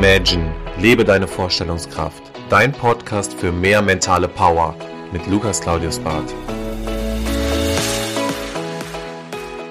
Imagine, lebe deine Vorstellungskraft. Dein Podcast für mehr mentale Power mit Lukas Claudius Barth.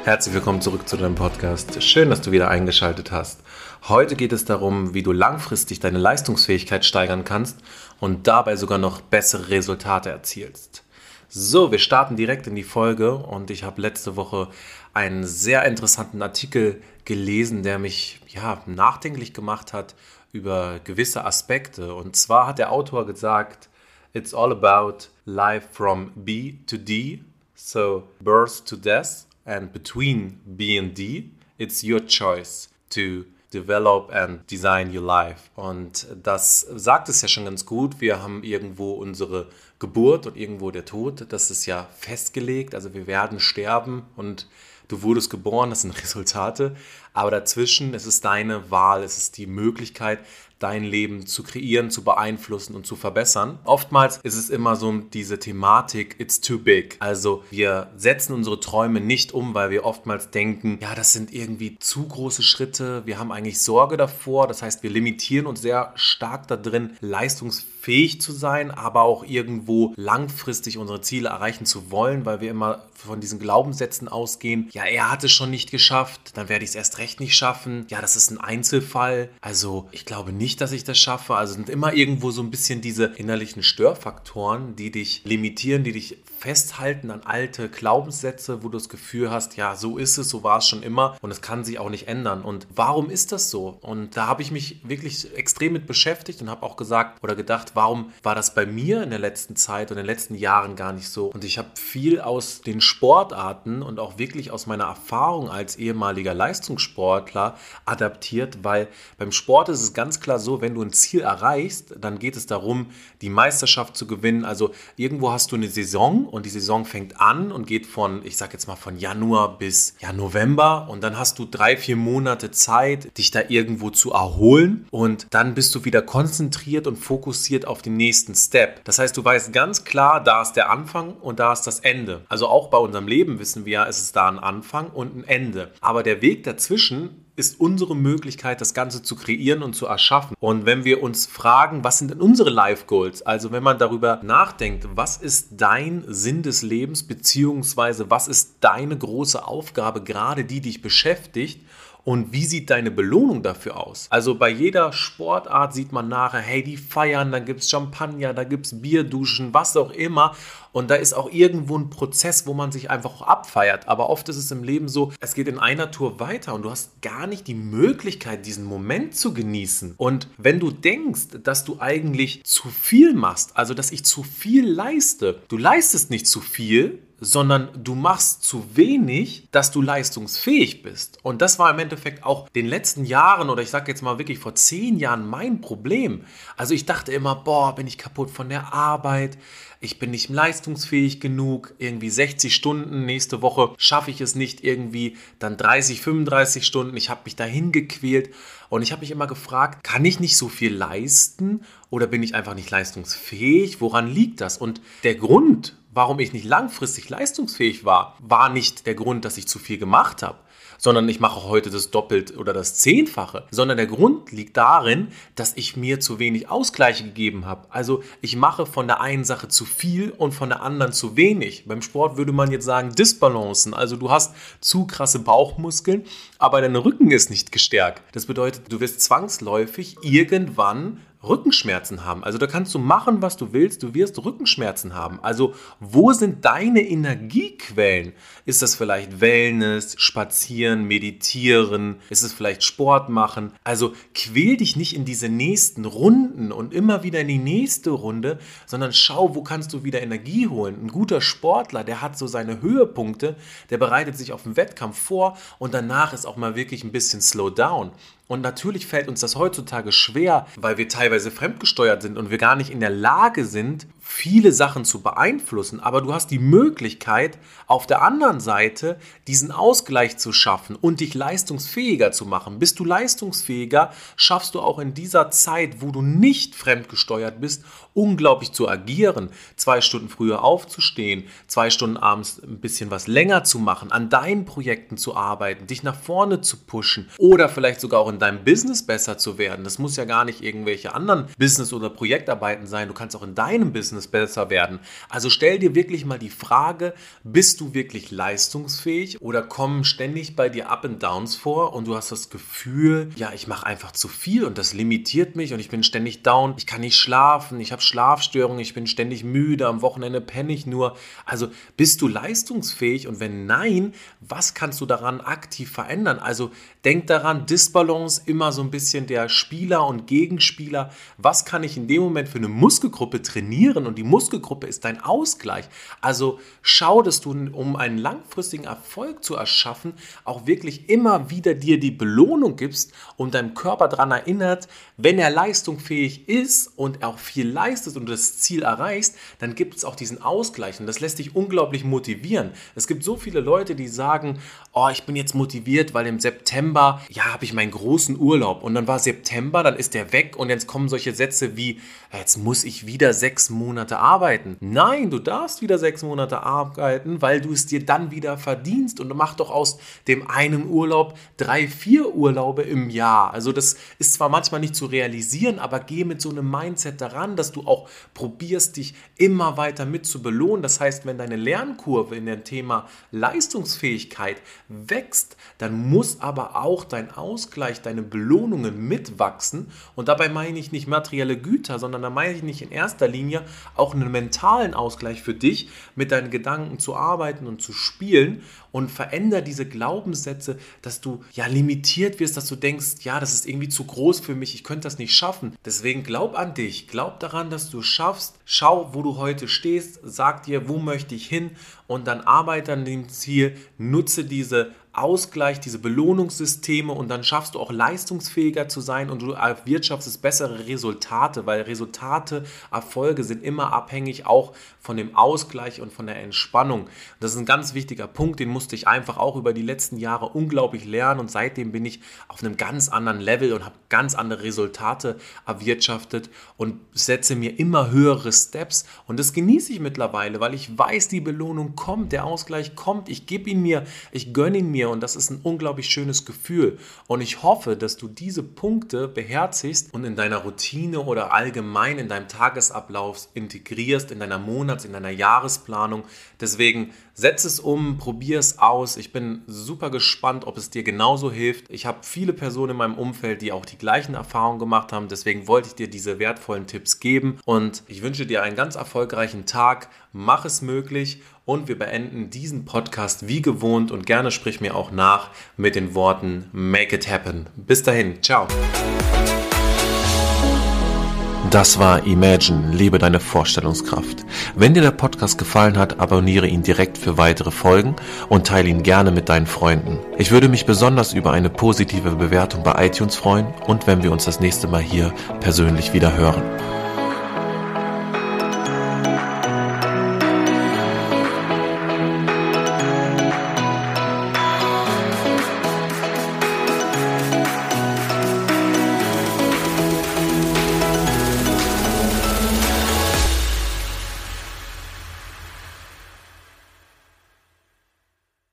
Herzlich willkommen zurück zu deinem Podcast. Schön, dass du wieder eingeschaltet hast. Heute geht es darum, wie du langfristig deine Leistungsfähigkeit steigern kannst und dabei sogar noch bessere Resultate erzielst. So, wir starten direkt in die Folge und ich habe letzte Woche einen sehr interessanten Artikel gelesen, der mich ja, nachdenklich gemacht hat über gewisse Aspekte. Und zwar hat der Autor gesagt, It's all about life from B to D, so birth to death, and between B and D, it's your choice to develop and design your life. Und das sagt es ja schon ganz gut. Wir haben irgendwo unsere Geburt und irgendwo der Tod. Das ist ja festgelegt. Also wir werden sterben und du wurdest geboren, das sind Resultate. Aber dazwischen ist es deine Wahl, es ist die Möglichkeit, dein Leben zu kreieren, zu beeinflussen und zu verbessern. Oftmals ist es immer so diese Thematik, it's too big. Also wir setzen unsere Träume nicht um, weil wir oftmals denken, ja, das sind irgendwie zu große Schritte, wir haben eigentlich Sorge davor. Das heißt, wir limitieren uns sehr stark da drin, leistungsfähig zu sein, aber auch irgendwo langfristig unsere Ziele erreichen zu wollen, weil wir immer von diesen Glaubenssätzen ausgehen, ja, er hat es schon nicht geschafft, dann werde ich es erst recht nicht schaffen. Ja, das ist ein Einzelfall. Also ich glaube nicht, nicht, dass ich das schaffe. Also sind immer irgendwo so ein bisschen diese innerlichen Störfaktoren, die dich limitieren, die dich festhalten an alte Glaubenssätze, wo du das Gefühl hast, ja, so ist es, so war es schon immer und es kann sich auch nicht ändern. Und warum ist das so? Und da habe ich mich wirklich extrem mit beschäftigt und habe auch gesagt oder gedacht, warum war das bei mir in der letzten Zeit und in den letzten Jahren gar nicht so? Und ich habe viel aus den Sportarten und auch wirklich aus meiner Erfahrung als ehemaliger Leistungssportler adaptiert, weil beim Sport ist es ganz klar so, wenn du ein Ziel erreichst, dann geht es darum, die Meisterschaft zu gewinnen. Also irgendwo hast du eine Saison und die Saison fängt an und geht von, ich sag jetzt mal, von Januar bis ja, November und dann hast du drei, vier Monate Zeit, dich da irgendwo zu erholen und dann bist du wieder konzentriert und fokussiert auf den nächsten Step. Das heißt, du weißt ganz klar, da ist der Anfang und da ist das Ende. Also auch bei unserem Leben wissen wir, es ist da ein Anfang und ein Ende. Aber der Weg dazwischen ist unsere Möglichkeit, das Ganze zu kreieren und zu erschaffen. Und wenn wir uns fragen, was sind denn unsere Life Goals? Also wenn man darüber nachdenkt, was ist dein Sinn des Lebens, beziehungsweise was ist deine große Aufgabe, gerade die dich beschäftigt, und wie sieht deine Belohnung dafür aus? Also bei jeder Sportart sieht man nachher, hey, die feiern, da gibt es Champagner, da gibt es Bierduschen, was auch immer. Und da ist auch irgendwo ein Prozess, wo man sich einfach auch abfeiert. Aber oft ist es im Leben so, es geht in einer Tour weiter und du hast gar nicht die Möglichkeit, diesen Moment zu genießen. Und wenn du denkst, dass du eigentlich zu viel machst, also dass ich zu viel leiste, du leistest nicht zu viel, sondern du machst zu wenig, dass du leistungsfähig bist. Und das war im Endeffekt auch den letzten Jahren oder ich sage jetzt mal wirklich vor zehn Jahren mein Problem. Also ich dachte immer, boah, bin ich kaputt von der Arbeit, ich bin nicht leistungsfähig genug, irgendwie 60 Stunden, nächste Woche schaffe ich es nicht irgendwie, dann 30, 35 Stunden, ich habe mich dahin gequält und ich habe mich immer gefragt, kann ich nicht so viel leisten oder bin ich einfach nicht leistungsfähig? Woran liegt das? Und der Grund, warum ich nicht langfristig leistungsfähig war, war nicht der Grund, dass ich zu viel gemacht habe, sondern ich mache heute das Doppelt oder das Zehnfache, sondern der Grund liegt darin, dass ich mir zu wenig Ausgleiche gegeben habe. Also ich mache von der einen Sache zu viel und von der anderen zu wenig. Beim Sport würde man jetzt sagen Disbalancen. Also du hast zu krasse Bauchmuskeln, aber dein Rücken ist nicht gestärkt. Das bedeutet, du wirst zwangsläufig irgendwann Rückenschmerzen haben. Also da kannst du machen, was du willst, du wirst Rückenschmerzen haben. Also wo sind deine Energiequellen? Ist das vielleicht Wellness, Spazieren, Meditieren? Ist es vielleicht Sport machen? Also quäl dich nicht in diese nächsten Runden und immer wieder in die nächste Runde, sondern schau, wo kannst du wieder Energie holen. Ein guter Sportler, der hat so seine Höhepunkte, der bereitet sich auf den Wettkampf vor und danach ist auch mal wirklich ein bisschen Slow Down. Und natürlich fällt uns das heutzutage schwer, weil wir teilweise fremdgesteuert sind und wir gar nicht in der Lage sind, viele Sachen zu beeinflussen, aber du hast die Möglichkeit, auf der anderen Seite diesen Ausgleich zu schaffen und dich leistungsfähiger zu machen. Bist du leistungsfähiger, schaffst du auch in dieser Zeit, wo du nicht fremdgesteuert bist, unglaublich zu agieren, zwei Stunden früher aufzustehen, zwei Stunden abends ein bisschen was länger zu machen, an deinen Projekten zu arbeiten, dich nach vorne zu pushen oder vielleicht sogar auch in deinem Business besser zu werden. Das muss ja gar nicht irgendwelche anderen Business- oder Projektarbeiten sein. Du kannst auch in deinem Business besser werden. Also stell dir wirklich mal die Frage, bist du wirklich leistungsfähig oder kommen ständig bei dir Up and Downs vor und du hast das Gefühl, ja, ich mache einfach zu viel und das limitiert mich und ich bin ständig down, ich kann nicht schlafen, ich habe Schlafstörungen, ich bin ständig müde, am Wochenende penne ich nur. Also bist du leistungsfähig und wenn nein, was kannst du daran aktiv verändern? Also denk daran, Disbalance immer so ein bisschen der Spieler und Gegenspieler. Was kann ich in dem Moment für eine Muskelgruppe trainieren und die Muskelgruppe ist dein Ausgleich. Also schau, dass du, um einen langfristigen Erfolg zu erschaffen, auch wirklich immer wieder dir die Belohnung gibst und deinem Körper daran erinnert, wenn er leistungsfähig ist und auch viel leistet und du das Ziel erreichst, dann gibt es auch diesen Ausgleich und das lässt dich unglaublich motivieren. Es gibt so viele Leute, die sagen, oh, ich bin jetzt motiviert, weil im September, ja, habe ich meinen großen Urlaub und dann war September, dann ist der weg und jetzt kommen solche Sätze wie, jetzt muss ich wieder sechs Monate arbeiten. Nein, du darfst wieder sechs Monate arbeiten, weil du es dir dann wieder verdienst und mach doch aus dem einen Urlaub drei, vier Urlaube im Jahr. Also das ist zwar manchmal nicht zu realisieren, aber geh mit so einem Mindset daran, dass du auch probierst, dich immer weiter mit zu belohnen. Das heißt, wenn deine Lernkurve in dem Thema Leistungsfähigkeit wächst, dann muss aber auch dein Ausgleich, deine Belohnungen mitwachsen. Und dabei meine ich nicht materielle Güter, sondern da meine ich nicht in erster Linie auch einen mentalen Ausgleich für dich, mit deinen Gedanken zu arbeiten und zu spielen und veränder diese Glaubenssätze, dass du ja limitiert wirst, dass du denkst, ja, das ist irgendwie zu groß für mich, ich könnte das nicht schaffen. Deswegen glaub an dich, glaub daran, dass du schaffst. Schau, wo du heute stehst, sag dir, wo möchte ich hin und dann arbeite an dem Ziel, nutze diese Ausgleich, diese Belohnungssysteme und dann schaffst du auch leistungsfähiger zu sein und du erwirtschaftest bessere Resultate, weil Resultate, Erfolge sind immer abhängig auch von dem Ausgleich und von der Entspannung. Das ist ein ganz wichtiger Punkt, den musste ich einfach auch über die letzten Jahre unglaublich lernen und seitdem bin ich auf einem ganz anderen Level und habe ganz andere Resultate erwirtschaftet und setze mir immer höhere Steps. Und das genieße ich mittlerweile, weil ich weiß, die Belohnung kommt, der Ausgleich kommt, ich gebe ihn mir, ich gönne ihn mir und das ist ein unglaublich schönes Gefühl. Und ich hoffe, dass du diese Punkte beherzigst und in deiner Routine oder allgemein in deinem Tagesablauf integrierst, in deiner Monats-, in deiner Jahresplanung. Deswegen setz es um, probier es aus. Ich bin super gespannt, ob es dir genauso hilft. Ich habe viele Personen in meinem Umfeld, die auch die gleichen Erfahrungen gemacht haben. Deswegen wollte ich dir diese wertvollen Tipps geben und ich wünsche dir einen ganz erfolgreichen Tag. Mach es möglich und wir beenden diesen Podcast wie gewohnt und gerne sprich mir auch nach mit den Worten Make it happen. Bis dahin, ciao. Das war Imagine, lebe deine Vorstellungskraft. Wenn dir der Podcast gefallen hat, abonniere ihn direkt für weitere Folgen und teile ihn gerne mit deinen Freunden. Ich würde mich besonders über eine positive Bewertung bei iTunes freuen und wenn wir uns das nächste Mal hier persönlich wieder hören.